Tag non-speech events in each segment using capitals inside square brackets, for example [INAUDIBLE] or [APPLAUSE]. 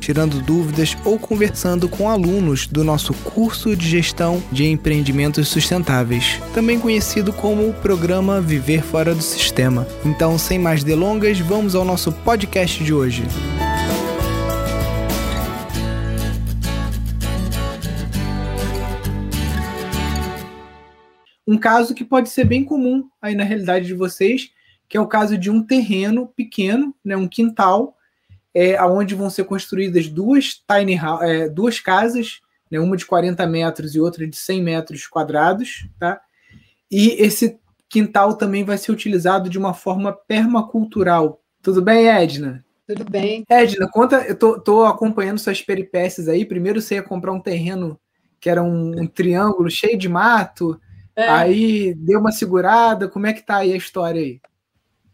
tirando dúvidas ou conversando com alunos do nosso curso de gestão de empreendimentos sustentáveis, também conhecido como o programa Viver Fora do Sistema. Então, sem mais delongas, vamos ao nosso podcast de hoje. Um caso que pode ser bem comum aí na realidade de vocês, que é o caso de um terreno pequeno, né, um quintal, é, onde vão ser construídas duas tiny é, duas casas, né, uma de 40 metros e outra de 100 metros quadrados, tá? E esse quintal também vai ser utilizado de uma forma permacultural. Tudo bem, Edna? Tudo bem. Edna, conta, eu tô, tô acompanhando suas peripécias aí. Primeiro você ia comprar um terreno que era um, um triângulo cheio de mato, é. aí deu uma segurada. Como é que tá aí a história aí?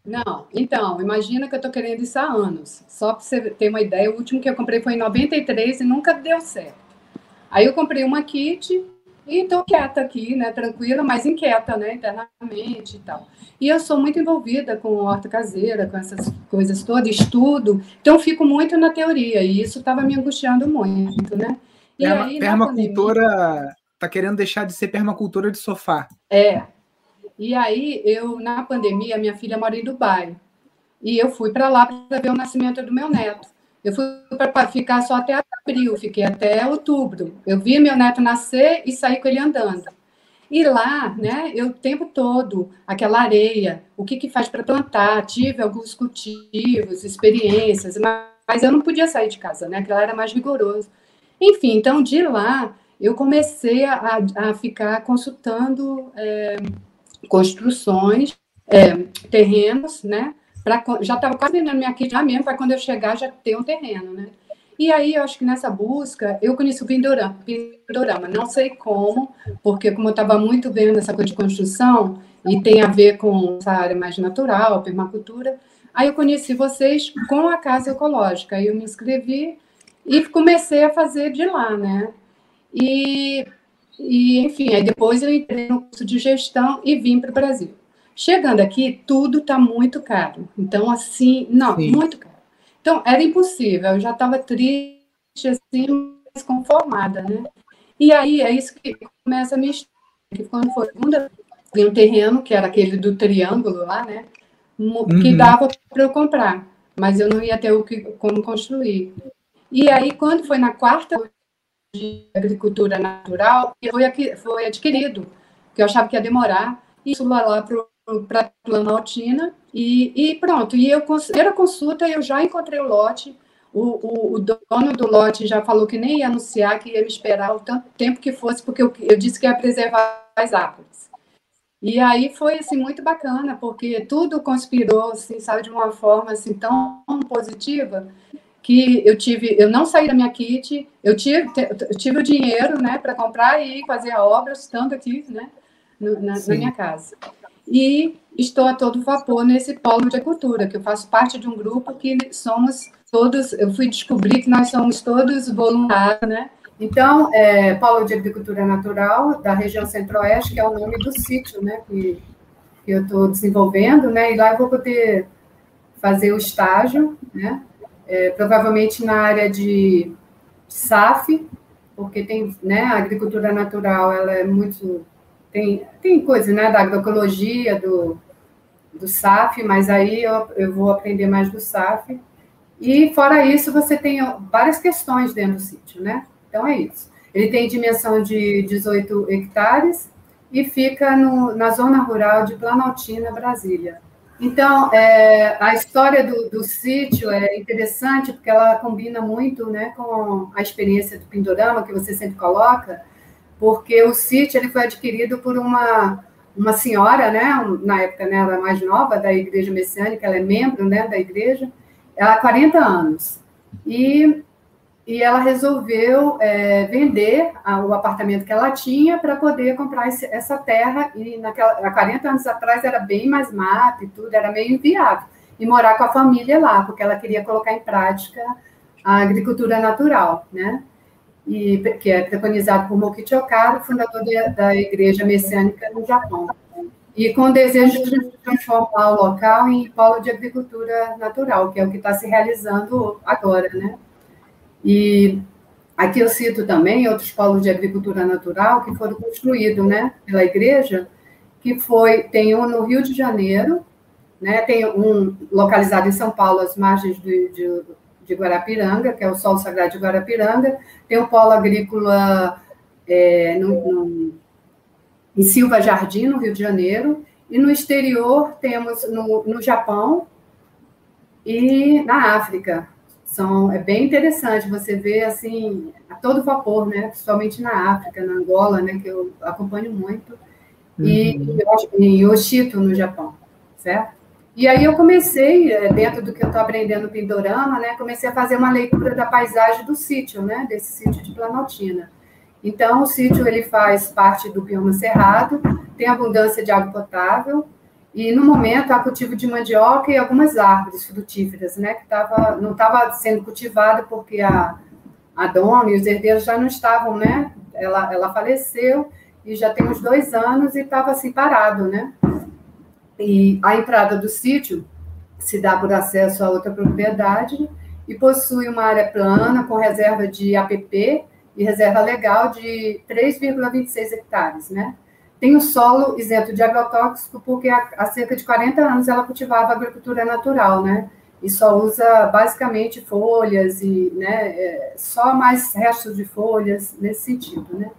Não, então, imagina que eu estou querendo isso há anos. Só para você ter uma ideia, o último que eu comprei foi em 93 e nunca deu certo. Aí eu comprei uma kit e estou quieta aqui, né, tranquila, mas inquieta, né, internamente e tal. E eu sou muito envolvida com horta caseira, com essas coisas todas, estudo, então fico muito na teoria, e isso estava me angustiando muito, né. E Perma, aí, permacultura, pandemia, tá querendo deixar de ser permacultura de sofá. É, e aí, eu, na pandemia, minha filha mora em Dubai. E eu fui para lá para ver o nascimento do meu neto. Eu fui para ficar só até abril, fiquei até outubro. Eu vi meu neto nascer e saí com ele andando. E lá, né, eu o tempo todo, aquela areia, o que, que faz para plantar, tive alguns cultivos, experiências, mas eu não podia sair de casa, né, aquela era mais vigoroso. Enfim, então de lá eu comecei a, a ficar consultando é, construções, é, terrenos, né? Pra, já estava quase terminando minha kit já mesmo, para quando eu chegar já ter um terreno, né? E aí, eu acho que nessa busca, eu conheci o Pindorama, Pindorama não sei como, porque como eu estava muito vendo essa coisa de construção, e tem a ver com essa área mais natural, permacultura, aí eu conheci vocês com a Casa Ecológica, aí eu me inscrevi e comecei a fazer de lá, né? E e, enfim, aí depois eu entrei no curso de gestão e vim para o Brasil. Chegando aqui, tudo está muito caro. Então, assim, não, Sim. muito caro. Então, era impossível. Eu já estava triste, assim, desconformada, né? E aí, é isso que começa a me que quando foi segunda, vi um terreno, que era aquele do triângulo lá, né? Que uhum. dava para eu comprar, mas eu não ia ter o que, como construir. E aí, quando foi na quarta de agricultura natural e foi, foi adquirido, que eu achava que ia demorar, isso lá, lá para Planaltina, e, e pronto. E eu, primeira consulta, eu já encontrei o lote, o, o, o, dono do lote já falou que nem ia anunciar, que ia me esperar o tanto tempo que fosse, porque eu, eu disse que ia preservar as árvores. E aí foi assim muito bacana, porque tudo conspirou, assim, sabe, de uma forma assim tão positiva que eu tive, eu não saí da minha kit, eu tive, eu tive o dinheiro, né, para comprar e fazer a obra, tanto aqui, né, na, na, minha casa. E estou a todo vapor nesse polo de agricultura, que eu faço parte de um grupo que somos todos, eu fui descobrir que nós somos todos voluntários, né? Então, é, polo de agricultura natural da região centro-oeste, que é o nome do sítio, né, que, que eu estou desenvolvendo, né, e lá eu vou poder fazer o estágio, né, é, provavelmente na área de SAF, porque tem, né, a agricultura natural, ela é muito, tem, tem coisa, né, da agroecologia, do, do SAF, mas aí eu, eu vou aprender mais do SAF, e fora isso, você tem várias questões dentro do sítio, né, então é isso. Ele tem dimensão de 18 hectares e fica no, na zona rural de Planaltina, Brasília. Então, é, a história do, do, sítio é interessante porque ela combina muito né, com a experiência do Pindorama, que você sempre coloca, porque o sítio ele foi adquirido por uma, uma senhora, né, na época né, ela mais nova, da Igreja Messiânica, ela é membro né, da igreja, há 40 anos. E e ela resolveu é, vender a, o apartamento que ela tinha para poder comprar esse, essa terra, e naquela, há 40 anos atrás era bem mais mato e tudo, era meio inviável. e morar com a família lá, porque ela queria colocar em prática a agricultura natural, né? E, que é preconizado por Mokichi fundador de, da Igreja Messiânica no Japão. E com o desejo de transformar o local em polo de agricultura natural, que é o que está se realizando agora, né? E aqui eu cito também outros polos de agricultura natural que foram construídos, né, pela igreja, que foi, tem um no Rio de Janeiro, né, tem um localizado em São Paulo, às margens do, de, de Guarapiranga, que é o Sol Sagrado de Guarapiranga, tem um polo agrícola é, no, no, em Silva Jardim, no Rio de Janeiro, e no exterior temos no, no Japão e na África. São, é bem interessante você ver assim a todo vapor, né? Principalmente na África, na Angola, né? Que eu acompanho muito, e uhum. em Oshito, no Japão, certo? E aí eu comecei, é, dentro do que eu estou aprendendo Pindorama, né, comecei a fazer uma leitura da paisagem do sítio, né, desse sítio de Planaltina. Então, o sítio ele faz parte do bioma cerrado, tem abundância de água potável, e no momento há cultivo de mandioca e algumas árvores frutíferas, né, que tava, não estava sendo cultivada porque a, a dona e os herdeiros já não estavam, né, ela, ela faleceu e já tem uns dois anos e estava assim parado, né, e a entrada do sítio se dá por acesso a outra propriedade e possui uma área plana com reserva de APP e reserva legal de 3,26 hectares, né? Tem o solo isento de agrotóxico porque há, cerca de 40 anos ela cultivava agricultura natural, né? E só usa basicamente folhas e, né, é, só mais restos de folhas nesse sentido, né?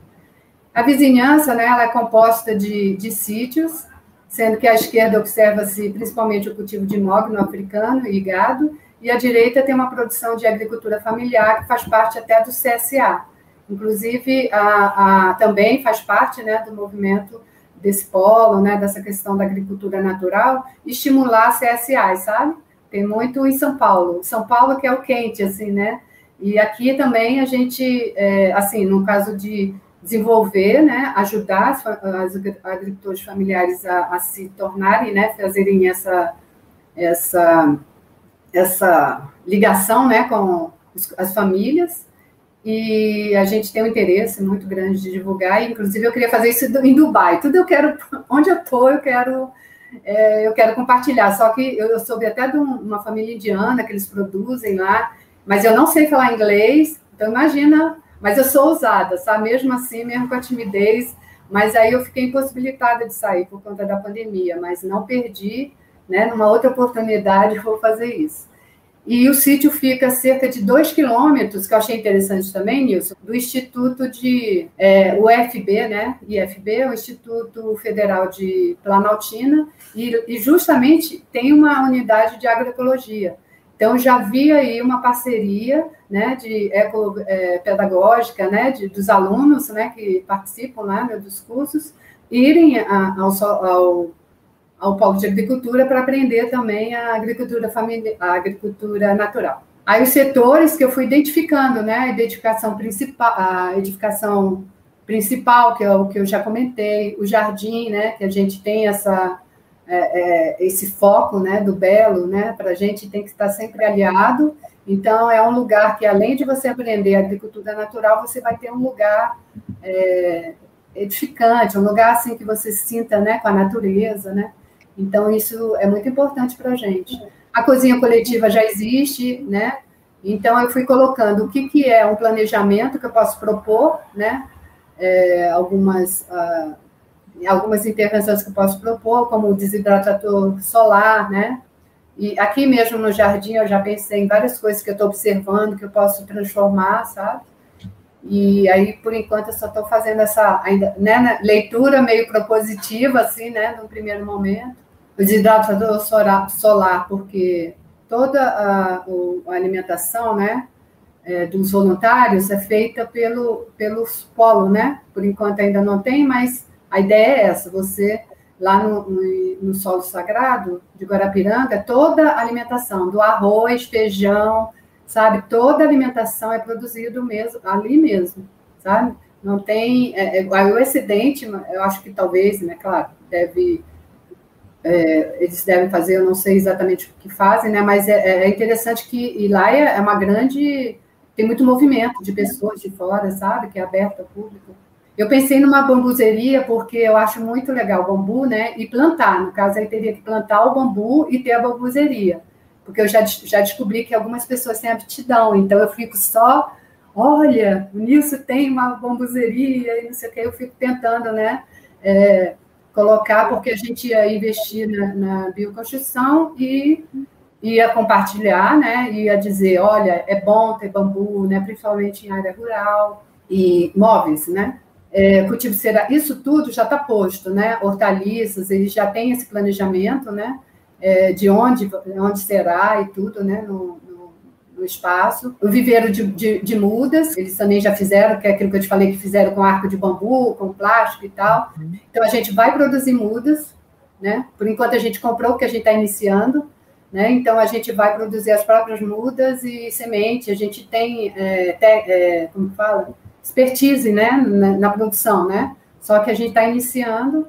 A vizinhança, né, ela é composta de, de sítios sendo que à esquerda observa-se principalmente o cultivo de mogno africano e gado, e à direita tem uma produção de agricultura familiar que faz parte até do CSA. Inclusive, a, a, também faz parte né, do movimento desse polo, né, dessa questão da agricultura natural, estimular CSA, sabe? Tem muito em São Paulo. São Paulo que é o quente, assim, né? E aqui também a gente, é, assim, no caso de desenvolver, né, ajudar as, as agricultores familiares a, a, se tornarem, né, fazerem essa, essa, essa ligação, né, com as famílias, e a gente tem um interesse muito grande de divulgar, inclusive eu queria fazer isso em Dubai, tudo eu quero, [LAUGHS] onde eu estou, eu quero, é, eu quero compartilhar, só que eu, eu soube até de uma família indiana que eles produzem lá, mas eu não sei falar inglês, então imagina mas eu sou ousada, sabe? Mesmo assim, mesmo com a timidez. Mas aí eu fiquei impossibilitada de sair por conta da pandemia, mas não perdi, né? Numa outra oportunidade, vou fazer isso. E o sítio fica a cerca de dois quilômetros, que eu achei interessante também, Nilson, do Instituto de é, UFB, né? IFB, o Instituto Federal de Planaltina, e, e justamente tem uma unidade de agroecologia. Então, já havia aí uma parceria né, de eco, é, pedagógica né, de, dos alunos né, que participam lá né, dos cursos, irem a, ao, ao, ao polo de agricultura para aprender também a agricultura, familiar, a agricultura natural. Aí os setores que eu fui identificando, né, a edificação principal, a edificação principal, que é o que eu já comentei, o jardim, né, que a gente tem essa é, é, esse foco né, do belo, né, para a gente tem que estar sempre aliado. Então, é um lugar que, além de você aprender agricultura natural, você vai ter um lugar é, edificante, um lugar assim que você se sinta né, com a natureza. Né? Então, isso é muito importante para a gente. A cozinha coletiva já existe, né? Então, eu fui colocando o que, que é um planejamento que eu posso propor, né? É, algumas. Uh, algumas intervenções que eu posso propor, como o desidratador solar, né? E aqui mesmo no jardim eu já pensei em várias coisas que eu estou observando que eu posso transformar, sabe? E aí, por enquanto, eu só estou fazendo essa ainda, né, leitura meio propositiva, assim, né, no primeiro momento. O desidratador solar, porque toda a, a alimentação, né, é, dos voluntários é feita pelo, pelos polos, né? Por enquanto ainda não tem, mas a ideia é essa, você, lá no, no, no solo sagrado de Guarapiranga, toda a alimentação, do arroz, feijão, sabe? Toda a alimentação é produzida mesmo, ali mesmo, sabe? Não tem... É, é, o excedente, eu acho que talvez, né, claro, deve... é, eles devem fazer, eu não sei exatamente o que fazem, né? Mas é, é interessante que e lá é, é uma grande, tem muito movimento de pessoas de fora, sabe? Que é aberto ao público. Eu pensei numa bambuzeria porque eu acho muito legal o bambu, né? E plantar. No caso, aí teria que plantar o bambu e ter a bambuzeria. Porque eu já, já descobri que algumas pessoas têm aptidão, então eu fico só, olha, o Nilson tem uma bambuzeria e não sei o que, eu fico tentando, né? É, colocar, porque a gente ia investir na, na bioconstrução e ia compartilhar, né? Ia dizer, olha, é bom ter bambu, né? Principalmente em área rural e móveis, né? É, cultivo será isso tudo já está posto, né? Hortaliças, eles já têm esse planejamento, né? É, de onde, onde será e tudo, né? No, no, espaço. O viveiro de, de, de, mudas, eles também já fizeram, que é aquilo que eu te falei que fizeram com arco de bambu, com plástico e tal. Então a gente vai produzir mudas, né? Por enquanto a gente comprou o que a gente está iniciando. Né? Então, a gente vai produzir as próprias mudas e semente. A gente tem, é, te, é, como fala, expertise né, na, na produção, né? Só que a gente está iniciando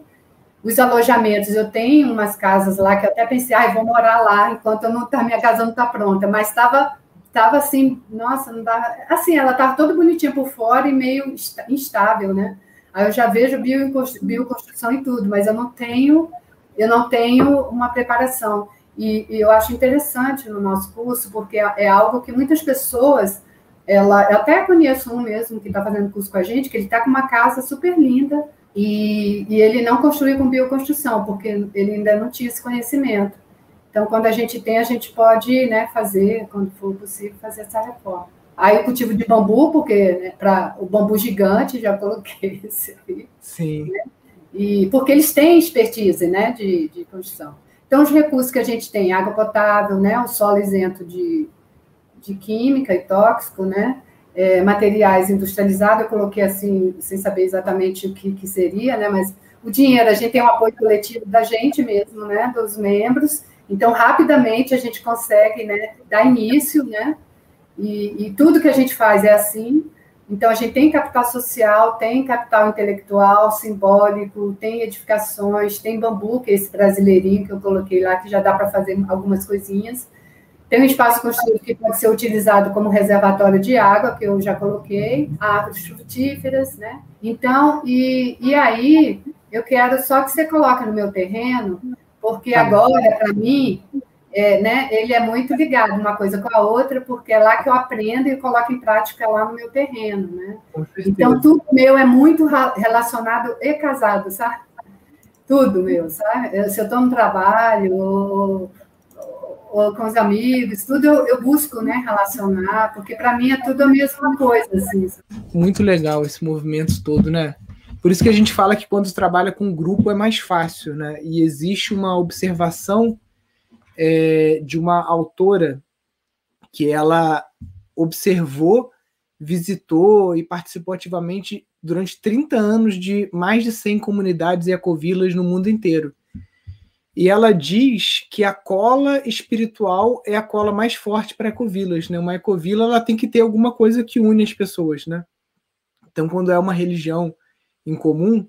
os alojamentos. Eu tenho umas casas lá que eu até pensei, ah, vou morar lá enquanto eu não tá, minha casa não está pronta, mas estava tava assim, nossa, não dá, assim, ela estava toda bonitinha por fora e meio instável, né? Aí eu já vejo bioconstrução e tudo, mas eu não tenho, eu não tenho uma preparação. E, e eu acho interessante no nosso curso, porque é, é algo que muitas pessoas ela, eu até conheço um mesmo que está fazendo curso com a gente, que ele está com uma casa super linda e, e, ele não construiu com bioconstrução, porque ele ainda não tinha esse conhecimento. Então, quando a gente tem, a gente pode né, fazer, quando for possível, fazer essa reforma. Aí o cultivo de bambu, porque né, para o bambu gigante, já coloquei [LAUGHS] esse aí. Sim. Né? E, porque eles têm expertise né, de, de construção. Então, os recursos que a gente tem, água potável, né, o solo isento de, de química e tóxico, né? É, materiais industrializados, eu coloquei assim, sem saber exatamente o que, que seria, né? Mas o dinheiro, a gente tem um apoio coletivo da gente mesmo, né? Dos membros. Então, rapidamente a gente consegue né, dar início, né? E, e tudo que a gente faz é assim. Então, a gente tem capital social, tem capital intelectual, simbólico, tem edificações, tem bambu, que é esse brasileirinho que eu coloquei lá, que já dá para fazer algumas coisinhas. Tem um espaço construído que pode ser utilizado como reservatório de água, que eu já coloquei, árvores frutíferas, né? Então, e, e aí, eu quero só que você coloque no meu terreno, porque tá agora, para mim, é, né, ele é muito ligado uma coisa com a outra, porque é lá que eu aprendo e coloco em prática lá no meu terreno, né? Então, tudo meu é muito relacionado e casado, sabe? Tudo meu, sabe? Se eu estou no trabalho, ou ou com os amigos, tudo eu, eu busco né, relacionar, porque para mim é tudo a mesma coisa. Assim. Muito legal esse movimento todo, né? Por isso que a gente fala que quando trabalha com grupo é mais fácil, né? E existe uma observação é, de uma autora que ela observou, visitou e participou ativamente durante 30 anos de mais de 100 comunidades e ecovilas no mundo inteiro. E ela diz que a cola espiritual é a cola mais forte para ecovilas, né? Uma ecovila ela tem que ter alguma coisa que une as pessoas, né? Então, quando é uma religião em comum,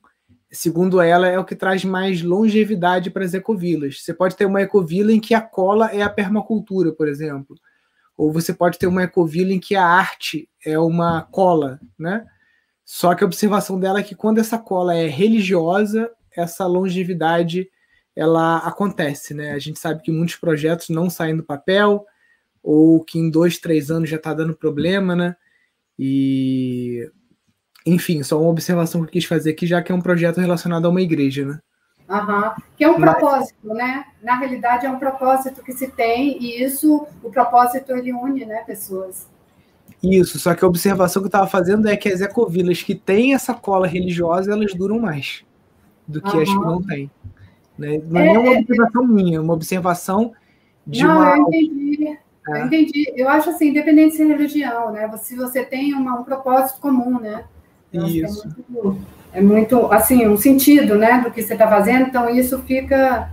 segundo ela, é o que traz mais longevidade para as ecovilas. Você pode ter uma ecovila em que a cola é a permacultura, por exemplo. Ou você pode ter uma ecovila em que a arte é uma cola, né? Só que a observação dela é que quando essa cola é religiosa, essa longevidade ela acontece, né? A gente sabe que muitos projetos não saem do papel, ou que em dois, três anos já está dando problema, né? E enfim, só uma observação que eu quis fazer aqui, já que é um projeto relacionado a uma igreja, né? Uhum. Que é um Mas... propósito, né? Na realidade é um propósito que se tem, e isso, o propósito ele une, né, pessoas. Isso, só que a observação que eu estava fazendo é que as ecovilas que têm essa cola religiosa, elas duram mais do que uhum. as que não têm. Né? Não é, é uma observação minha, é uma observação de não, uma. Eu entendi. É. Eu entendi. Eu acho assim, independente de religião, né? Se você tem uma, um propósito comum, né? É isso. É muito, é muito, assim, um sentido, né, do que você está fazendo, então isso fica.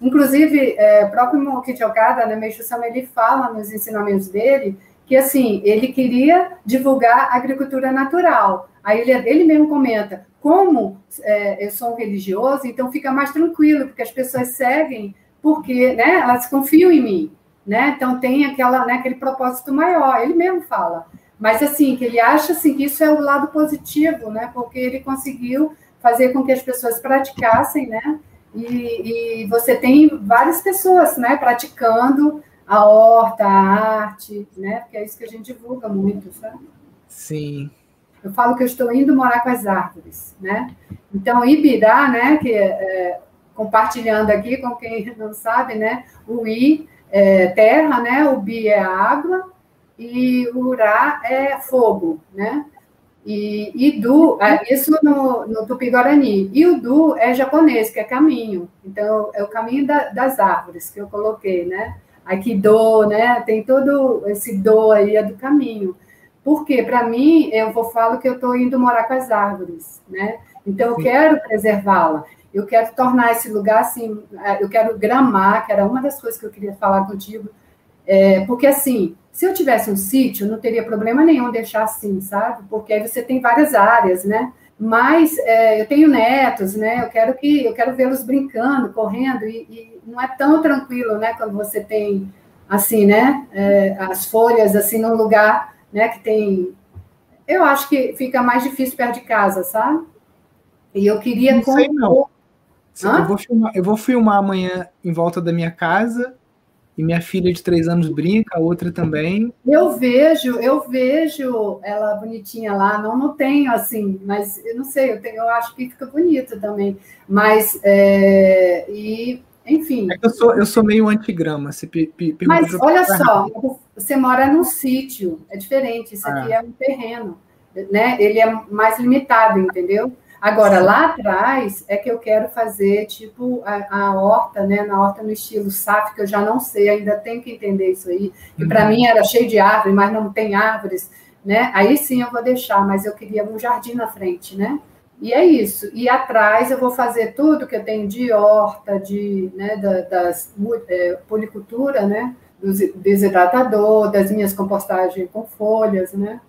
Inclusive, é, próprio Mokichi Okada, né, Meixo Sama, ele fala nos ensinamentos dele que assim, ele queria divulgar a agricultura natural. Aí ele, ele mesmo comenta, como é, eu sou um religioso, então fica mais tranquilo, porque as pessoas seguem porque né, elas confiam em mim. Né? Então tem aquela, né, aquele propósito maior, ele mesmo fala. Mas assim, que ele acha assim, que isso é o lado positivo, né? Porque ele conseguiu fazer com que as pessoas praticassem, né? E, e você tem várias pessoas, né, praticando a horta, a arte, né? Porque é isso que a gente divulga muito, sabe? Sim. Eu falo que eu estou indo morar com as árvores, né? Então, Ibirá, né, que é, é compartilhando aqui com quem não sabe, né? O I é terra, né? O Bi é água e o Urá é fogo, né? E, e Du, é, isso no, no Tupi-Guarani. E o Du é japonês, que é caminho. Então, é o caminho da, das árvores que eu coloquei, né? Aqui Do, né? Tem todo esse Do aí, é do caminho. Porque, para mim, eu vou falo que eu estou indo morar com as árvores, né? Então, eu quero preservá-la. Eu quero tornar esse lugar assim, é, eu quero gramar, que era uma das coisas que eu queria falar contigo, é, porque assim, se eu tivesse um sítio, não teria problema nenhum deixar assim, sabe? Porque aí você tem várias áreas, né? Mas é, eu tenho netos, né? Eu quero que eu quero vê-los brincando, correndo e, e, não é tão tranquilo, né? Quando você tem assim, né? É, as folhas assim num lugar, né? Que tem, eu acho que fica mais difícil perto de casa, sabe? E eu queria não sei, não. Eu vou, filmar, eu vou filmar amanhã em volta da minha casa e minha filha de três anos brinca, a outra também. Eu vejo, eu vejo ela bonitinha lá, não, não tenho assim, mas eu não sei, eu, tenho, eu acho que fica bonito também. Mas, é, e, enfim. É eu, sou, eu sou meio antigrama. Se mas olha só, você mora num sítio, é diferente, isso aqui ah. é um terreno, né? Ele é mais limitado, entendeu? Agora, lá atrás é que eu quero fazer, tipo, a, a horta, né? Na horta no estilo SAF, que eu já não sei, ainda tenho que entender isso aí. Que para uhum. mim era cheio de árvores, mas não tem árvores, né? Aí sim eu vou deixar, mas eu queria um jardim na frente, né? E é isso. E atrás eu vou fazer tudo que eu tenho de horta, de, né, da, das é, policultura, né? Do desidratador, das minhas compostagens com folhas, né?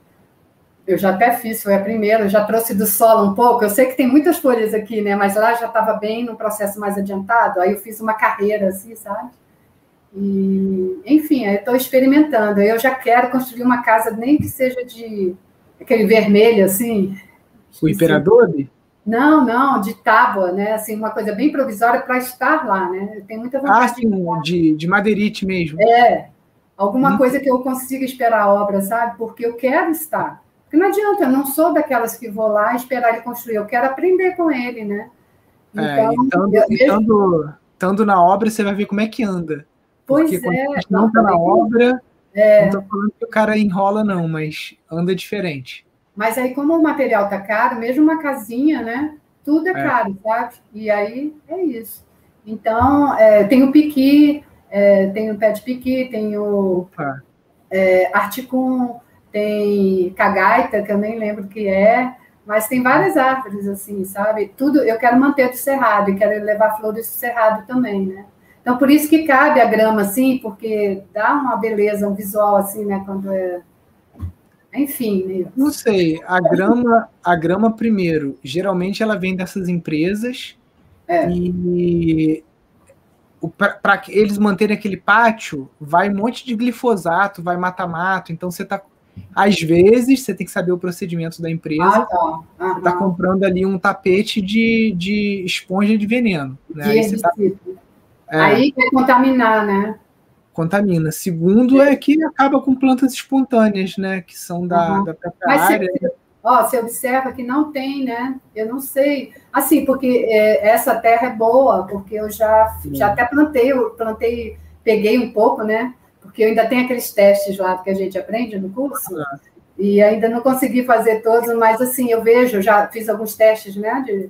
Eu já até fiz, foi a primeira, já trouxe do solo um pouco. Eu sei que tem muitas folhas aqui, né? Mas lá já estava bem no processo mais adiantado. Aí eu fiz uma carreira assim, sabe? E, enfim, eu estou experimentando. Eu já quero construir uma casa, nem que seja de aquele vermelho, assim. O imperador? Não, não, de tábua, né? Assim, uma coisa bem provisória para estar lá, né? Eu tenho muita vontade. Ah, sim, de, de, de madeirite mesmo. É, alguma hum. coisa que eu consiga esperar a obra, sabe? Porque eu quero estar. Porque não adianta, eu não sou daquelas que vou lá esperar ele construir, eu quero aprender com ele, né? É, então, é, estando, estando na obra, você vai ver como é que anda. Pois Porque é. Quando não está na obra, é. não estou falando que o cara enrola, não, mas anda diferente. Mas aí, como o material tá caro, mesmo uma casinha, né? Tudo é, é. caro, sabe? E aí é isso. Então, é, tem o piqui, é, tem o pé de piqui, tem o é, articum, tem cagaita, que eu nem lembro o que é, mas tem várias árvores, assim, sabe? Tudo, eu quero manter do cerrado e quero levar flores do cerrado também, né? Então, por isso que cabe a grama, assim, porque dá uma beleza, um visual, assim, né? Quando é... Enfim, né? Não sei, a grama, a grama primeiro, geralmente ela vem dessas empresas é. e para eles manterem aquele pátio, vai um monte de glifosato, vai mata-mato, então você está às vezes, você tem que saber o procedimento da empresa. Ah, tá. Você está comprando ali um tapete de, de esponja de veneno. Né? De Aí, tá, é, Aí quer contaminar, né? Contamina. Segundo é que acaba com plantas espontâneas, né? Que são da, uhum. da própria Mas área. Você, ó, você observa que não tem, né? Eu não sei. Assim, porque é, essa terra é boa, porque eu já, já até plantei, eu plantei, peguei um pouco, né? Porque ainda tenho aqueles testes lá que a gente aprende no curso, ah. e ainda não consegui fazer todos, mas assim, eu vejo, já fiz alguns testes, né, de,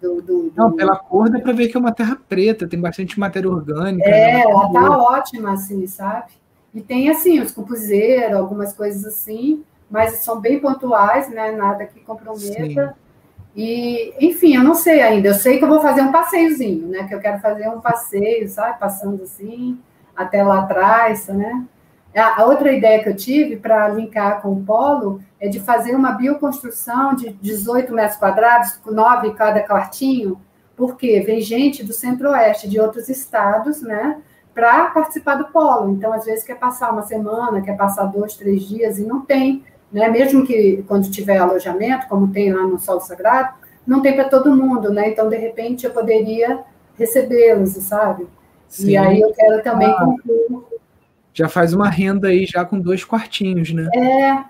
do, do, do... Não, pela cor dá para ver que é uma terra preta, tem bastante matéria orgânica. É, né, ela tá ótima, assim, sabe? E tem, assim, os compuseiros, algumas coisas assim, mas são bem pontuais, né, nada que comprometa. Sim. E, enfim, eu não sei ainda. Eu sei que eu vou fazer um passeiozinho, né? Que eu quero fazer um passeio, sabe? Passando assim, até lá atrás, né? A outra ideia que eu tive para linkar com o polo é de fazer uma bioconstrução de 18 metros quadrados, com nove em cada quartinho, porque vem gente do centro-oeste, de outros estados, né, para participar do polo. Então, às vezes, quer passar uma semana, quer passar dois, três dias, e não tem, né, mesmo que quando tiver alojamento, como tem lá no Sol Sagrado, não tem para todo mundo, né? Então, de repente, eu poderia recebê-los, sabe? Sim. E aí eu quero também ah, concluir. Já faz uma renda aí já com dois quartinhos, né? É,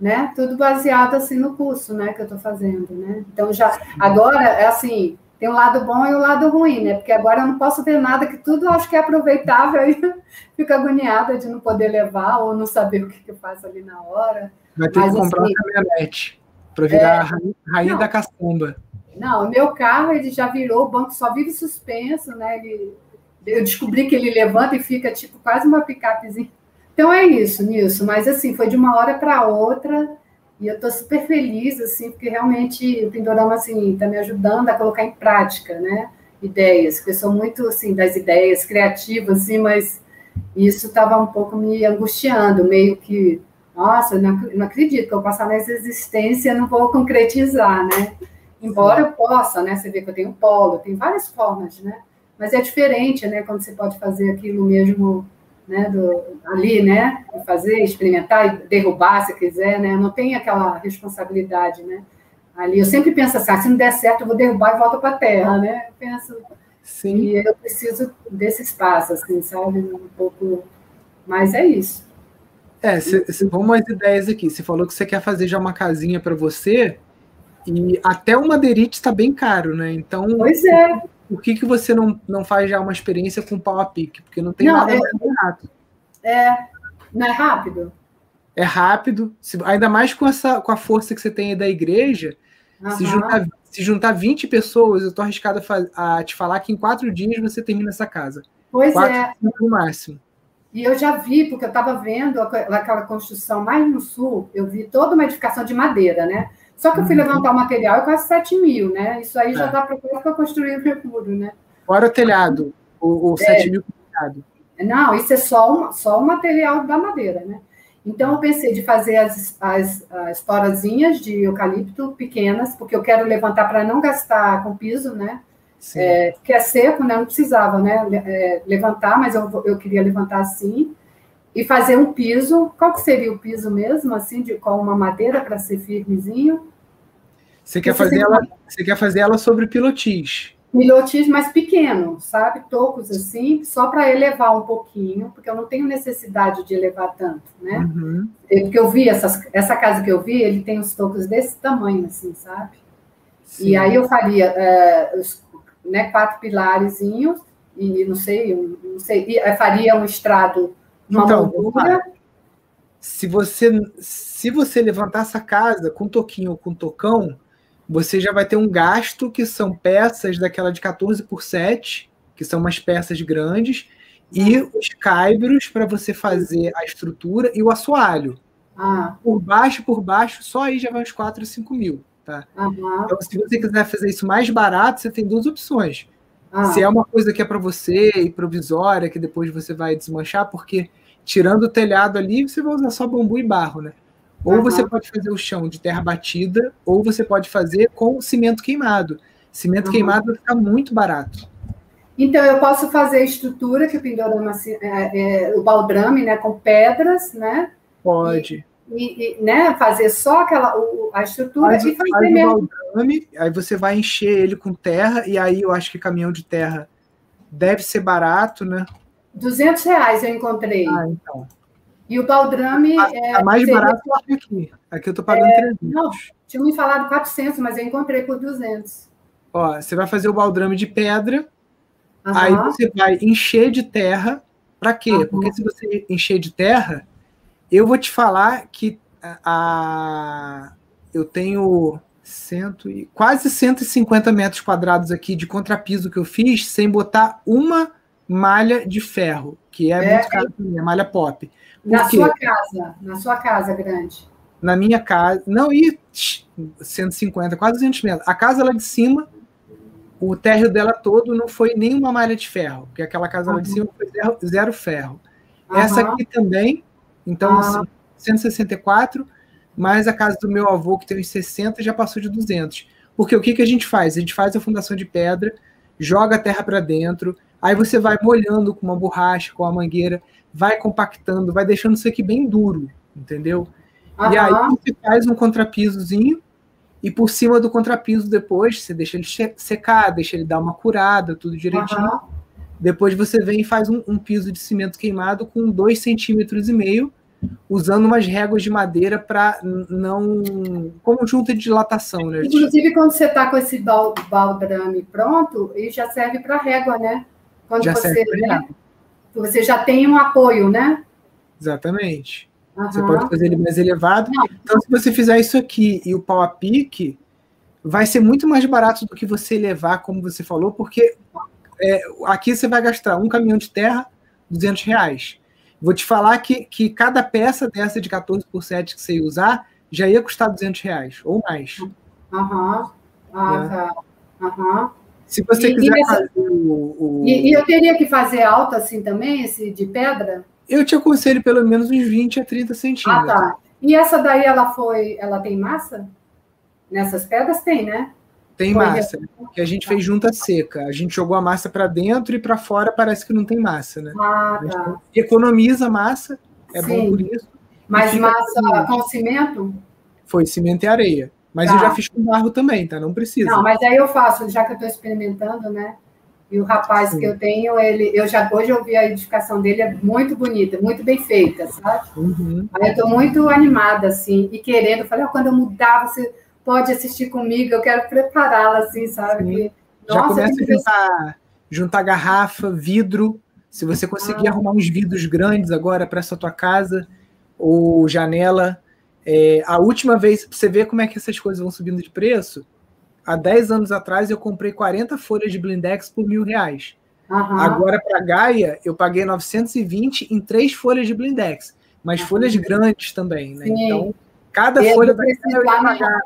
né? Tudo baseado assim no curso, né, que eu estou fazendo, né? Então já agora é assim, tem um lado bom e o um lado ruim, né? Porque agora eu não posso ver nada que tudo eu acho que é aproveitável e [LAUGHS] fico agoniada de não poder levar ou não saber o que, que eu faço ali na hora. Vai ter Mas, que comprar assim, uma caminhonete para virar é, a rainha, rainha da caçamba. Não, o meu carro ele já virou, o banco só vive suspenso, né? Ele, eu descobri que ele levanta e fica tipo quase uma picapezinha. Então é isso, Nilson. Mas assim, foi de uma hora para outra e eu estou super feliz, assim, porque realmente o Pindorama, assim, está me ajudando a colocar em prática, né? Ideias, porque eu sou muito, assim, das ideias criativas, assim, mas isso estava um pouco me angustiando, meio que, nossa, não acredito que eu passar nessa existência não vou concretizar, né? Embora eu possa, né? Você vê que eu tenho polo, tem várias formas, né? Mas é diferente, né? Quando você pode fazer aquilo mesmo né, do, ali, né, fazer, experimentar e derrubar se quiser, né, não tem aquela responsabilidade, né, ali eu sempre penso assim, ah, se não der certo eu vou derrubar e volto para a terra, né, eu penso, Sim. e eu preciso desse espaço, assim, sabe, um pouco, mas é isso. É, cê, cê, vamos às ideias aqui, você falou que você quer fazer já uma casinha para você, e até o madeirite está bem caro, né, então... Pois é por que, que você não, não faz já uma experiência com pau a pique? Porque não tem não, nada é, mais barato. É, não é rápido? É rápido, se, ainda mais com, essa, com a força que você tem aí da igreja. Uhum. Se, juntar, se juntar 20 pessoas, eu estou arriscado a, a, te falar que em quatro dias você termina essa casa. Pois quatro, é. No máximo. E eu já vi, porque eu estava vendo aquela construção mais no sul, eu vi toda uma edificação de madeira, né? Só que eu fui uhum. levantar o material é quase 7 mil, né? Isso aí já é. dá para para construir o recurso, né? Fora o telhado, o, o 7 é. mil telhado. Não, isso é só, só o material da madeira, né? Então, eu pensei de fazer as, as, as torazinhas de eucalipto pequenas, porque eu quero levantar para não gastar com piso, né? É, porque é seco, né? Não precisava, né? É, levantar, mas eu, eu queria levantar assim e fazer um piso. Qual que seria o piso mesmo, assim, de com uma madeira para ser firmezinho? Você quer, fazer ela, você quer fazer ela sobre pilotis? Pilotis mais pequeno, sabe? Tocos assim, só para elevar um pouquinho, porque eu não tenho necessidade de elevar tanto, né? Uhum. Porque eu vi, essas, essa casa que eu vi, ele tem os tocos desse tamanho, assim, sabe? Sim. E aí eu faria é, os, né, quatro pilarezinhos, e não sei, não sei, e faria um estrado, então. Se você, se você levantar essa casa com toquinho ou com tocão, você já vai ter um gasto que são peças daquela de 14 por 7, que são umas peças grandes, e os caibros para você fazer a estrutura e o assoalho. Ah. Por baixo, por baixo, só aí já vai uns 4, 5 mil. Tá? Uhum. Então, se você quiser fazer isso mais barato, você tem duas opções. Ah. Se é uma coisa que é para você e provisória, que depois você vai desmanchar, porque tirando o telhado ali, você vai usar só bambu e barro, né? Ou uhum. você pode fazer o chão de terra batida, ou você pode fazer com cimento queimado. Cimento uhum. queimado vai ficar muito barato. Então, eu posso fazer a estrutura que o Pindorama, é, é, o baldrame, né, com pedras, né? Pode. E, e né, fazer só aquela, o, a estrutura faz, e fazer faz mesmo. Baldrame, aí você vai encher ele com terra, e aí eu acho que caminhão de terra deve ser barato, né? 200 reais eu encontrei. Ah, então. E o baldrame... A, é, a mais barato que aqui. Aqui eu estou pagando é, 300. Não, tinha me falado 400, mas eu encontrei por 200. Ó, você vai fazer o baldrame de pedra, uhum. aí você vai encher de terra. Para quê? Uhum. Porque se você encher de terra, eu vou te falar que a, a eu tenho cento e, quase 150 metros quadrados aqui de contrapiso que eu fiz sem botar uma malha de ferro, que é, é muito caro mim, a malha pop. Na sua casa, na sua casa grande. Na minha casa, não, e 150, quase 200 metros. A casa lá de cima, o térreo dela todo não foi nenhuma malha de ferro, porque aquela casa uhum. lá de cima foi zero, zero ferro. Uhum. Essa aqui também Então, ah. 164, mais a casa do meu avô, que tem uns 60, já passou de 200. Porque o que, que a gente faz? A gente faz a fundação de pedra, joga a terra para dentro, aí você vai molhando com uma borracha, com a mangueira, vai compactando, vai deixando isso aqui bem duro, entendeu? E aí você faz um contrapisozinho, e por cima do contrapiso depois, você deixa ele secar, deixa ele dar uma curada, tudo direitinho. Depois você vem e faz um, um piso de cimento queimado com dois centímetros e meio, usando umas réguas de madeira para não. como junta de dilatação, né? Inclusive, quando você está com esse baldrame pronto, ele já serve para régua, né? Quando já você, né? você já tem um apoio, né? Exatamente. Uhum. Você pode fazer ele mais elevado. Não. Então, se você fizer isso aqui e o pau a pique, vai ser muito mais barato do que você levar, como você falou, porque é, aqui você vai gastar um caminhão de terra, 200 reais. Vou te falar que, que cada peça dessa de 14 por 7 que você ia usar já ia custar 200 reais, ou mais. Aham. Uhum. Ah, tá. Aham. Se você e, quiser e fazer o, o... E, e, eu teria que fazer alto assim também, esse de pedra? Eu te aconselho pelo menos uns 20 a 30 centímetros. Ah, tá. E essa daí, ela foi. Ela tem massa? Nessas pedras tem, né? Tem foi massa, que a gente fez junta seca. A gente jogou a massa para dentro e para fora parece que não tem massa, né? Ah, tá. Economiza massa, é Sim. bom por isso. Mas massa com cimento? Foi cimento e areia. Mas tá. eu já fiz com barro também, tá? Não precisa. Não, mas aí eu faço, já que eu estou experimentando, né? E o rapaz Sim. que eu tenho, ele, eu já hoje eu vi a edificação dele, é muito bonita, muito bem feita, sabe? Uhum. Aí eu estou muito animada, assim, e querendo, falei, quando eu mudar, você pode assistir comigo, eu quero prepará-la, assim, sabe? Que, já nossa, começa a juntar, juntar garrafa, vidro, se você conseguir ah. arrumar uns vidros grandes agora para essa tua casa, ou janela, é, a última vez, você vê como é que essas coisas vão subindo de preço, há 10 anos atrás eu comprei 40 folhas de blindex por mil reais. Uhum. Agora, para Gaia, eu paguei 920 em três folhas de blindex, mas uhum. folhas grandes também, né? Sim. Então, cada eu folha daquela eu ia pagar.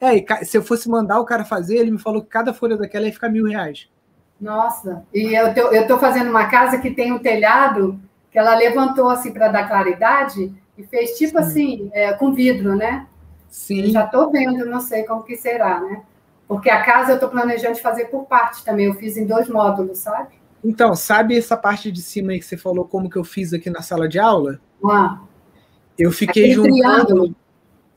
É, e se eu fosse mandar o cara fazer, ele me falou que cada folha daquela ia ficar mil reais. Nossa, e eu tô, eu tô fazendo uma casa que tem um telhado que ela levantou assim para dar claridade e fez tipo Sim. assim, é, com vidro, né? Sim. Eu já estou vendo, não sei como que será, né? Porque a casa eu estou planejando fazer por parte também. Eu fiz em dois módulos, sabe? Então, sabe essa parte de cima aí que você falou, como que eu fiz aqui na sala de aula? Ah. Eu fiquei Aquele juntando. Triângulo.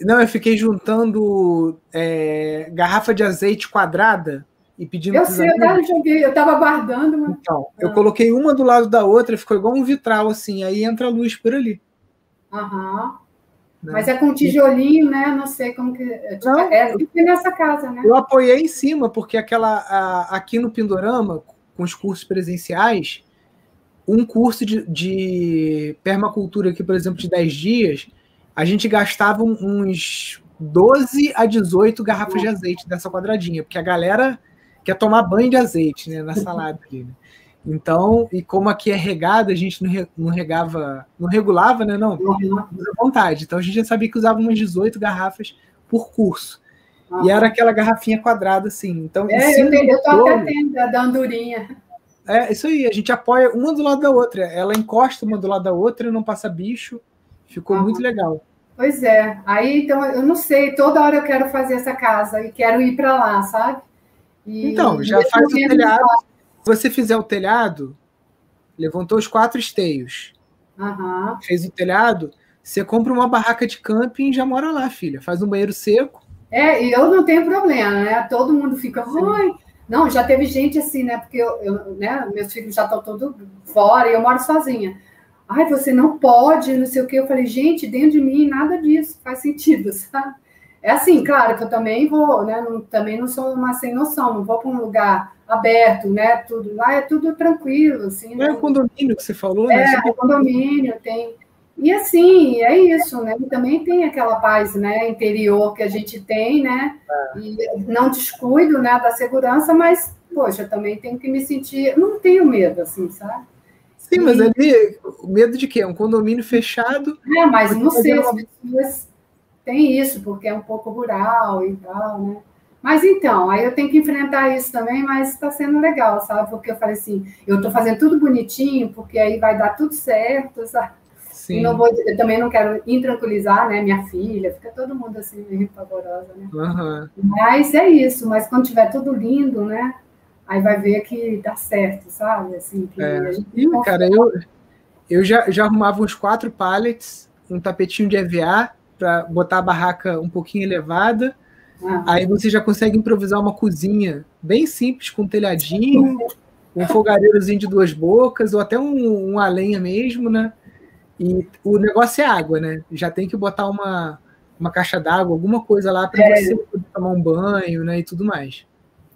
Não, eu fiquei juntando é, garrafa de azeite quadrada e pedindo. Eu sei, eu joguei, eu estava guardando. Mas... Então, eu ah. coloquei uma do lado da outra, ficou igual um vitral, assim, aí entra a luz por ali. Aham. Né? Mas é com tijolinho, né? Não sei como que. É, tipo, Não, é tipo nessa casa, né? Eu apoiei em cima, porque aquela. A, aqui no Pindorama, com os cursos presenciais, um curso de, de permacultura aqui, por exemplo, de 10 dias, a gente gastava uns 12 a 18 garrafas de azeite dessa quadradinha, porque a galera quer tomar banho de azeite né, na [LAUGHS] salada ali. Né? Então, e como aqui é regado, a gente não, não regava, não regulava, né? Não, uhum. à vontade. Então a gente já sabia que usava umas 18 garrafas por curso. Uhum. E era aquela garrafinha quadrada, assim. Então, é, eu, tenho, eu tô até tendo da andorinha. É, isso aí, a gente apoia uma do lado da outra. Ela encosta uma do lado da outra, não passa bicho. Ficou uhum. muito legal. Pois é. Aí, então, eu não sei, toda hora eu quero fazer essa casa e quero ir para lá, sabe? E então, já faz o telhado você fizer o telhado, levantou os quatro esteios, uhum. fez o telhado, você compra uma barraca de camping e já mora lá, filha. Faz um banheiro seco. É, e eu não tenho problema, né? Todo mundo fica, oi. Não, já teve gente assim, né? Porque eu, eu né? meus filhos já estão todos fora e eu moro sozinha. Ai, você não pode, não sei o quê. Eu falei, gente, dentro de mim nada disso faz sentido, [LAUGHS] sabe? É assim, claro que eu também vou, né? Não, também não sou uma sem noção, não vou para um lugar aberto, né? Tudo lá é tudo tranquilo, assim. Não é o condomínio que você falou, né? É, o condomínio tem. E assim, é isso, né? E também tem aquela paz, né, interior que a gente tem, né? É. E não descuido, né, da segurança, mas poxa, também tenho que me sentir, não tenho medo, assim, sabe? Sim, mas ali, medo de quê? Um condomínio fechado? É, mas não sei, as pessoas têm isso, porque é um pouco rural e tal, né? Mas então, aí eu tenho que enfrentar isso também, mas está sendo legal, sabe? Porque eu falei assim, eu estou fazendo tudo bonitinho, porque aí vai dar tudo certo, sabe? Sim. Não vou, eu também não quero intranquilizar, né, minha filha, fica todo mundo assim meio pavorosa, né? Uhum. Mas é isso, mas quando tiver tudo lindo, né, aí vai ver que dá certo, sabe? Assim, que é. Ih, cara, eu, eu já, já arrumava uns quatro pallets, um tapetinho de EVA para botar a barraca um pouquinho elevada. Ah. Aí você já consegue improvisar uma cozinha bem simples, com um telhadinho, um fogareirozinho de duas bocas, ou até um, um lenha mesmo, né? E o negócio é água, né? Já tem que botar uma, uma caixa d'água, alguma coisa lá para é. você poder tomar um banho, né? E tudo mais.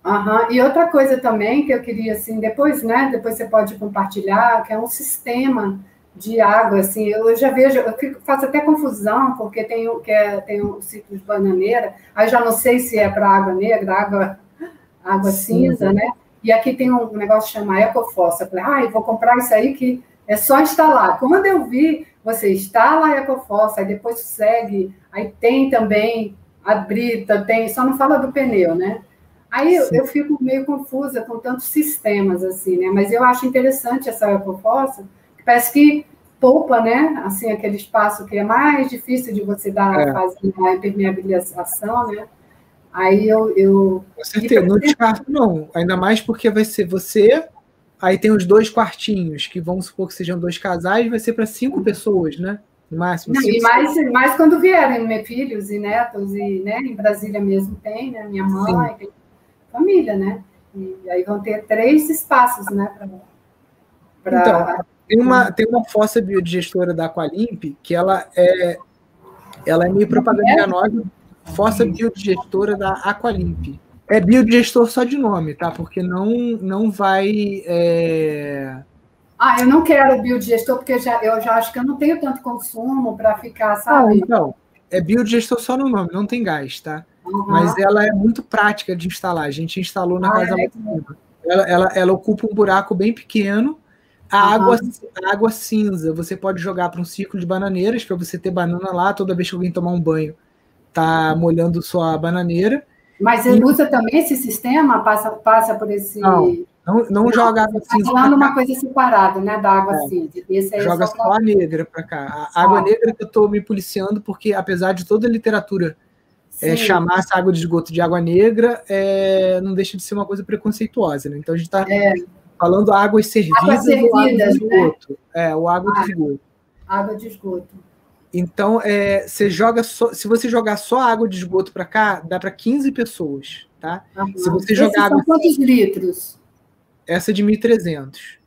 Uhum. E outra coisa também que eu queria, assim, depois, né? Depois você pode compartilhar, que é um sistema de água, assim, eu já vejo, eu fico, faço até confusão, porque tem o que é, tem o ciclo de bananeira, aí já não sei se é para água negra, água, água cinza, né? E aqui tem um negócio que chama Ecofossa. Eu falei, ah, eu vou comprar isso aí que é só instalar. Quando eu vi, você instala a Ecofossa, aí depois segue, aí tem também a brita, tem, só não fala do pneu, né? Aí eu, eu, fico meio confusa com tantos sistemas, assim, né? Mas eu acho interessante essa Ecofossa, parece que poupa, né? Assim, aquele espaço que é mais difícil de você dar, é. fazer a impermeabilização, né? Aí eu. eu... Com certeza, não descarto, não. Ainda mais porque vai ser você Aí tem os dois quartinhos, que vamos supor que sejam dois casais, vai ser para cinco pessoas, né? No máximo. Não, e mais, mais quando vierem meus filhos e netos, e né, em Brasília mesmo tem, né? Minha mãe, tem família, né? E aí vão ter três espaços, né? Pra, pra... Então, tem uma, tem uma fossa biodigestora da Aqualimp que ela é, ela é meio propaganda enganosa, fossa biodigestora da Aqualimp. É biodigestor só de nome, tá? Porque não, não vai. É... Ah, eu não quero biodigestor, porque já, eu já acho que eu não tenho tanto consumo para ficar, sabe? Não, então, é biodigestor só no nome, não tem gás, tá? Uhum. Mas ela é muito prática de instalar. A gente instalou na ah, casa é? ela, ela, ela ocupa um buraco bem pequeno. A, uhum. água, a água cinza você pode jogar para um ciclo de bananeiras, para você ter banana lá toda vez que alguém tomar um banho, tá molhando sua bananeira. Mas ele usa também esse sistema, passa, passa por esse. Não, não, não joga água cinza. Está falando uma coisa separada, né? Da água é. cinza. Esse joga só, só a negra para cá. A água negra que eu estou me policiando, porque apesar de toda a literatura é, chamar essa água de esgoto de água negra, é, não deixa de ser uma coisa preconceituosa, né? Então a gente está é. Falando águas servidas, água servidas água de né? esgoto. Né? É, o água ah, de esgoto. Água de esgoto. Então, é, você joga só, se você jogar só água de esgoto para cá, dá para 15 pessoas, tá? Uhum. Se você jogar água, quantos litros? Essa é de 1.300.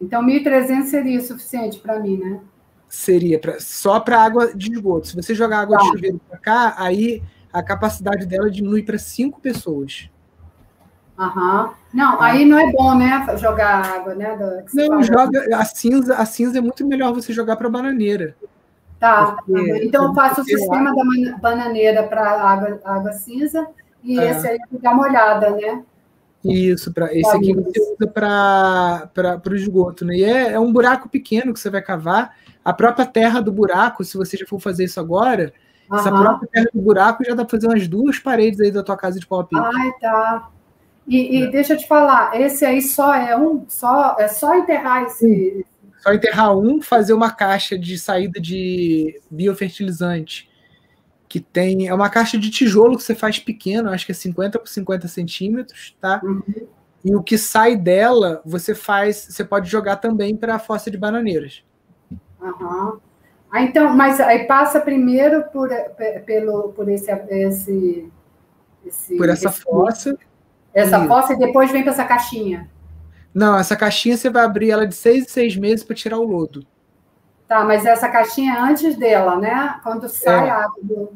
Então, 1.300 seria suficiente para mim, né? Seria pra, só para água de esgoto. Se você jogar água tá. de chuveiro para cá, aí a capacidade dela diminui para 5 pessoas. Aham. Não, tá. aí não é bom, né? Jogar água, né? Não, joga a cinza. A cinza é muito melhor você jogar para bananeira. Tá, Porque, então eu faço o sistema água. da bananeira para água, água cinza e é. esse aí dá uma olhada, né? Isso, pra, esse aqui você usa para o esgoto, né? E é, é, um buraco pequeno que você vai cavar. A própria terra do buraco, se você já for fazer isso agora, essa própria terra do buraco já dá para fazer umas duas paredes aí da tua casa de pau Ai, tá. E, e é. deixa eu te falar, esse aí só é um, só é só enterrar esse, só enterrar um, fazer uma caixa de saída de biofertilizante, que tem. É uma caixa de tijolo que você faz pequeno, acho que é 50 por 50 centímetros, tá? Uhum. E o que sai dela, você faz. Você pode jogar também para a fossa de bananeiras. Uhum. Ah, então, mas aí passa primeiro por, pelo, por esse, esse, esse por essa esse, fossa. Essa e... fossa e depois vem para essa caixinha. Não, essa caixinha você vai abrir ela de seis em seis meses para tirar o lodo. Tá, mas essa caixinha é antes dela, né? Quando sai é. a água do,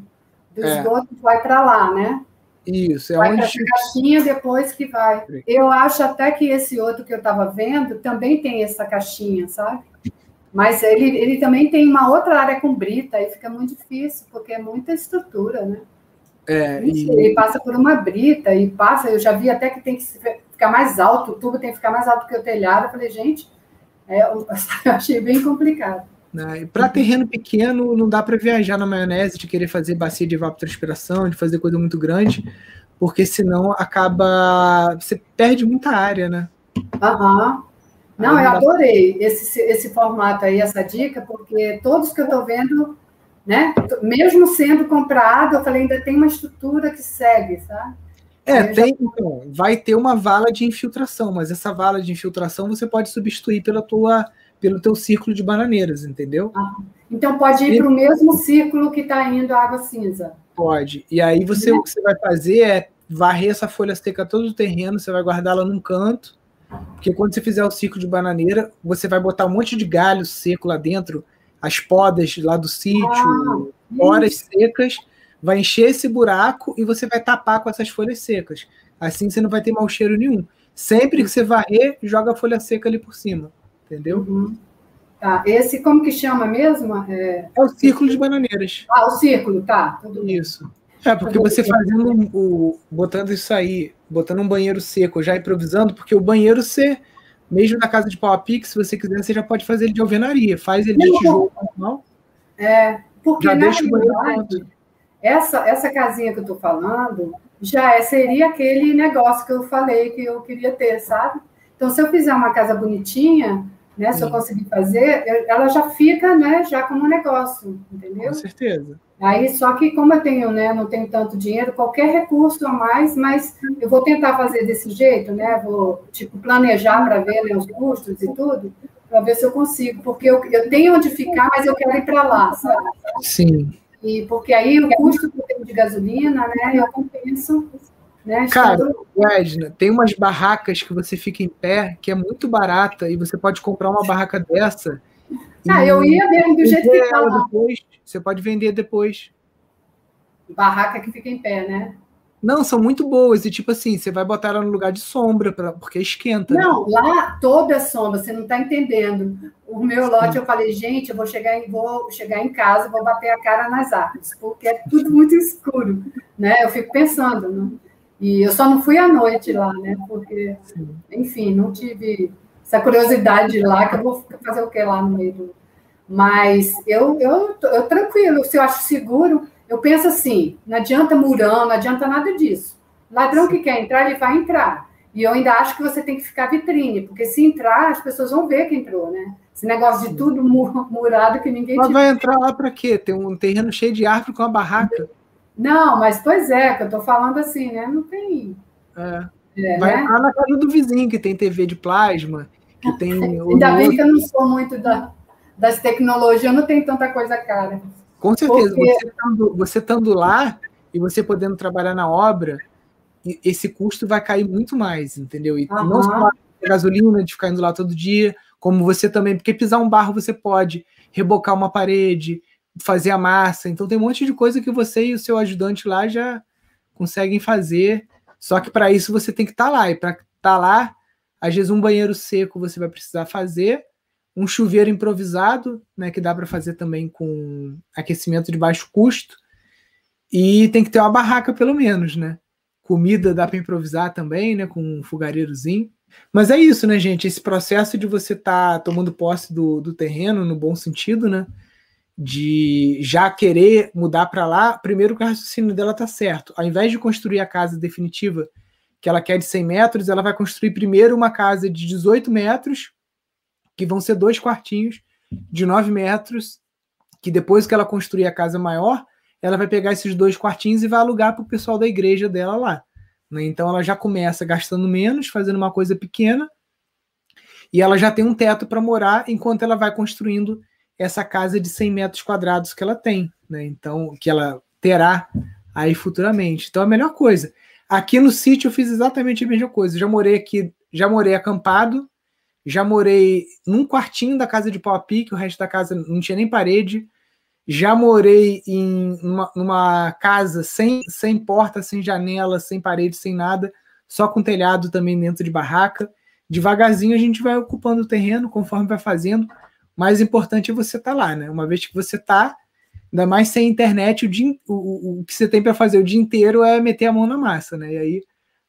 do é. esgoto, vai para lá, né? Isso, é vai onde. Essa caixinha depois que vai. Eu acho até que esse outro que eu estava vendo também tem essa caixinha, sabe? Mas ele, ele também tem uma outra área com brita, aí fica muito difícil, porque é muita estrutura, né? É, e... Ele passa por uma brita e passa, eu já vi até que tem que ficar mais alto, o tubo tem que ficar mais alto que o telhado. Eu falei, gente, é, [LAUGHS] eu achei bem complicado. Né? Para terreno pequeno, não dá para viajar na maionese de querer fazer bacia de evapotranspiração, de fazer coisa muito grande, porque senão acaba. Você perde muita área, né? Aham. Não, eu adorei esse, esse formato aí, essa dica, porque todos que eu estou vendo, né, mesmo sendo comprado, eu falei, ainda tem uma estrutura que segue, sabe? É, tem, então, vai ter uma vala de infiltração, mas essa vala de infiltração você pode substituir pela tua, pelo teu círculo de bananeiras, entendeu? Ah, então pode ir para o mesmo círculo que está indo a água cinza. Pode. E aí você, o que você vai fazer é varrer essa folha seca todo o terreno, você vai guardá-la num canto, porque quando você fizer o ciclo de bananeira, você vai botar um monte de galho seco lá dentro, as podas lá do sítio, ah, horas secas, vai encher esse buraco e você vai tapar com essas folhas secas. Assim você não vai ter mau cheiro nenhum. Sempre que você varrer, joga a folha seca ali por cima. Entendeu? Uhum. Tá. Esse como que chama mesmo? É, é o círculo de bananeiras. Ah, o círculo, tá. Tudo isso. É, porque você fazendo o. botando isso aí, botando um banheiro seco, já improvisando, porque o banheiro você, mesmo na casa de pau a pique, se você quiser, você já pode fazer ele de alvenaria. Faz ele de tijolo normal. É, porque já o banheiro essa, essa casinha que eu tô falando já é, seria aquele negócio que eu falei que eu queria ter, sabe? Então, se eu fizer uma casa bonitinha, né? Se eu conseguir fazer, ela já fica, né? Já como um negócio, entendeu? Com certeza. Aí, só que como eu tenho, né? Não tenho tanto dinheiro, qualquer recurso a mais, mas eu vou tentar fazer desse jeito, né? Vou, tipo, planejar para ver né, os custos e tudo, para ver se eu consigo, porque eu, eu tenho onde ficar, mas eu quero ir para lá, sabe? Sim. E porque aí o custo que eu tenho de gasolina, né? Eu compenso né? Cara, Edna, tem umas barracas que você fica em pé, que é muito barata, e você pode comprar uma barraca dessa. Ah, eu ia mesmo do jeito que estava. Tá depois, você pode vender depois. Barraca que fica em pé, né? Não, são muito boas. E tipo assim, você vai botar ela no lugar de sombra, pra, porque esquenta. Né? Não, né? lá toda é sombra, você não está entendendo. O meu lote, Sim. eu falei, gente, eu vou chegar, em, vou chegar em casa, vou bater a cara nas árvores, porque é tudo muito escuro. Né? Eu fico pensando, né? E eu só não fui à noite lá, né? Porque, enfim, não tive essa curiosidade lá, que eu vou fazer o que lá no meio do. Mas eu, eu, eu tranquilo, se eu acho seguro, eu penso assim: não adianta murão, não adianta nada disso. Ladrão Sim. que quer entrar, ele vai entrar. E eu ainda acho que você tem que ficar vitrine, porque se entrar, as pessoas vão ver que entrou, né? Esse negócio de tudo [LAUGHS] murado que ninguém. Mas vai entrar lá para quê? Tem um terreno cheio de árvore com uma barraca. Não, mas pois é, que eu estou falando assim, né? Não tem. É. É, Vai né? na casa do vizinho, que tem TV de plasma, que tem. [LAUGHS] Ainda bem que eu não sou muito da, das tecnologias, eu não tenho tanta coisa cara. Com certeza, Porque... você, estando, você estando lá e você podendo trabalhar na obra, esse custo vai cair muito mais, entendeu? E uhum. não só a gasolina de ficar indo lá todo dia, como você também, porque pisar um barro você pode, rebocar uma parede, fazer a massa. Então tem um monte de coisa que você e o seu ajudante lá já conseguem fazer. Só que para isso você tem que estar tá lá. E para estar tá lá, às vezes um banheiro seco você vai precisar fazer, um chuveiro improvisado, né, que dá para fazer também com aquecimento de baixo custo. E tem que ter uma barraca pelo menos, né? Comida dá para improvisar também, né, com um fogareirozinho. Mas é isso, né, gente? Esse processo de você estar tá tomando posse do, do terreno, no bom sentido, né? De já querer mudar para lá, primeiro que o raciocínio dela tá certo. Ao invés de construir a casa definitiva que ela quer de 100 metros, ela vai construir primeiro uma casa de 18 metros, que vão ser dois quartinhos de 9 metros, que depois que ela construir a casa maior, ela vai pegar esses dois quartinhos e vai alugar para o pessoal da igreja dela lá. Né? Então ela já começa gastando menos, fazendo uma coisa pequena, e ela já tem um teto para morar enquanto ela vai construindo essa casa de 100 metros quadrados que ela tem, né? Então, que ela terá aí futuramente. Então, a melhor coisa. Aqui no sítio eu fiz exatamente a mesma coisa. já morei aqui, já morei acampado, já morei num quartinho da casa de pau a pique, o resto da casa não tinha nem parede. Já morei em uma, numa casa sem, sem porta, sem janela, sem parede, sem nada, só com telhado também dentro de barraca. Devagarzinho a gente vai ocupando o terreno conforme vai fazendo mais importante é você estar tá lá, né? Uma vez que você está, ainda mais sem internet, o, dia, o, o que você tem para fazer o dia inteiro é meter a mão na massa, né? E aí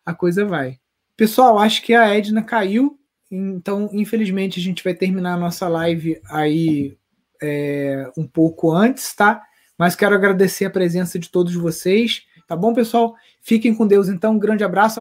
a coisa vai. Pessoal, acho que a Edna caiu, então infelizmente a gente vai terminar a nossa live aí é, um pouco antes, tá? Mas quero agradecer a presença de todos vocês, tá bom, pessoal? Fiquem com Deus, então. Um grande abraço.